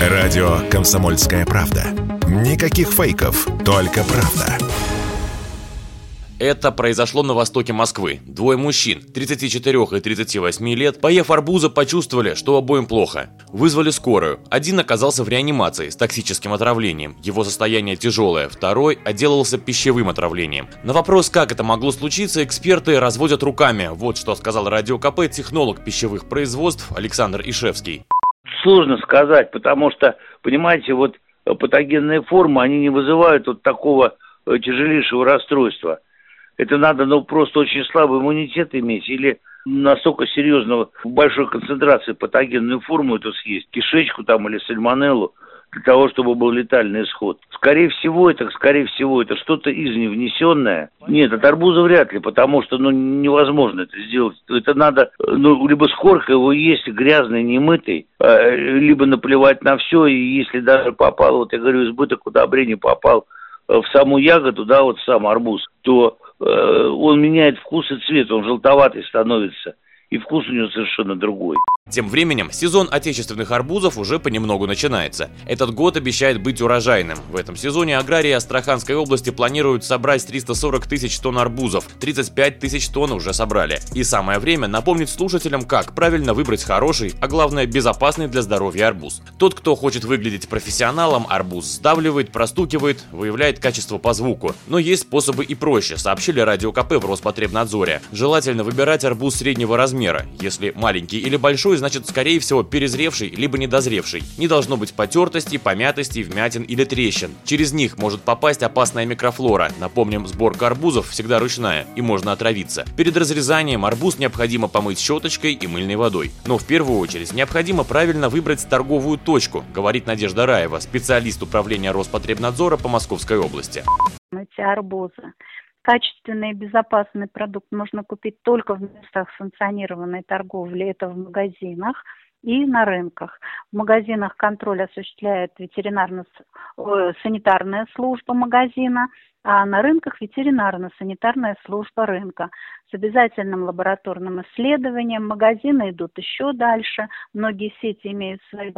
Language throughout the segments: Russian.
Радио «Комсомольская правда». Никаких фейков, только правда. Это произошло на востоке Москвы. Двое мужчин, 34 и 38 лет, поев арбуза, почувствовали, что обоим плохо. Вызвали скорую. Один оказался в реанимации с токсическим отравлением. Его состояние тяжелое. Второй отделался пищевым отравлением. На вопрос, как это могло случиться, эксперты разводят руками. Вот что сказал Радио КП технолог пищевых производств Александр Ишевский. Сложно сказать, потому что, понимаете, вот патогенные формы, они не вызывают вот такого э, тяжелейшего расстройства. Это надо, ну, просто очень слабый иммунитет иметь или настолько серьезного, большой концентрации патогенную форму эту съесть, кишечку там или сальмонеллу, для того, чтобы был летальный исход. Скорее всего, это, скорее всего, это что-то извне внесенное. Нет, от арбуза вряд ли, потому что, ну, невозможно это сделать. Это надо, ну, либо с коркой его есть грязный, немытый, э, либо наплевать на все, и если даже попал, вот я говорю, избыток удобрений попал э, в саму ягоду, да, вот сам арбуз, то э, он меняет вкус и цвет, он желтоватый становится и вкус у него совершенно другой. Тем временем, сезон отечественных арбузов уже понемногу начинается. Этот год обещает быть урожайным. В этом сезоне аграрии Астраханской области планируют собрать 340 тысяч тонн арбузов, 35 тысяч тонн уже собрали. И самое время напомнить слушателям, как правильно выбрать хороший, а главное безопасный для здоровья арбуз. Тот, кто хочет выглядеть профессионалом, арбуз сдавливает, простукивает, выявляет качество по звуку. Но есть способы и проще, сообщили Радио КП в Роспотребнадзоре. Желательно выбирать арбуз среднего размера размера. Если маленький или большой, значит скорее всего перезревший либо недозревший. Не должно быть потертости, помятости, вмятин или трещин. Через них может попасть опасная микрофлора. Напомним, сборка арбузов всегда ручная и можно отравиться. Перед разрезанием арбуз необходимо помыть щеточкой и мыльной водой. Но в первую очередь необходимо правильно выбрать торговую точку, говорит Надежда Раева, специалист управления Роспотребнадзора по Московской области. Эти арбузы качественный и безопасный продукт можно купить только в местах санкционированной торговли, это в магазинах и на рынках. В магазинах контроль осуществляет ветеринарно-санитарная служба магазина, а на рынках ветеринарно-санитарная служба рынка с обязательным лабораторным исследованием. Магазины идут еще дальше, многие сети имеют свою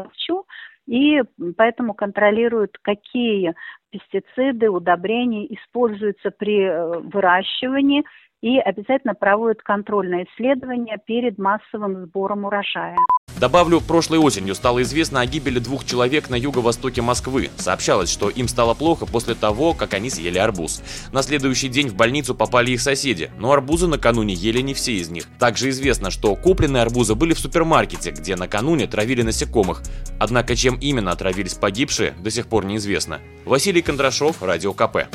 и поэтому контролируют, какие пестициды, удобрения используются при э, выращивании и обязательно проводят контрольные исследования перед массовым сбором урожая. Добавлю, прошлой осенью стало известно о гибели двух человек на юго-востоке Москвы. Сообщалось, что им стало плохо после того, как они съели арбуз. На следующий день в больницу попали их соседи, но арбузы накануне ели не все из них. Также известно, что купленные арбузы были в супермаркете, где накануне травили насекомых. Однако чем именно отравились погибшие, до сих пор неизвестно. Василий Кондрашов, Радио КП.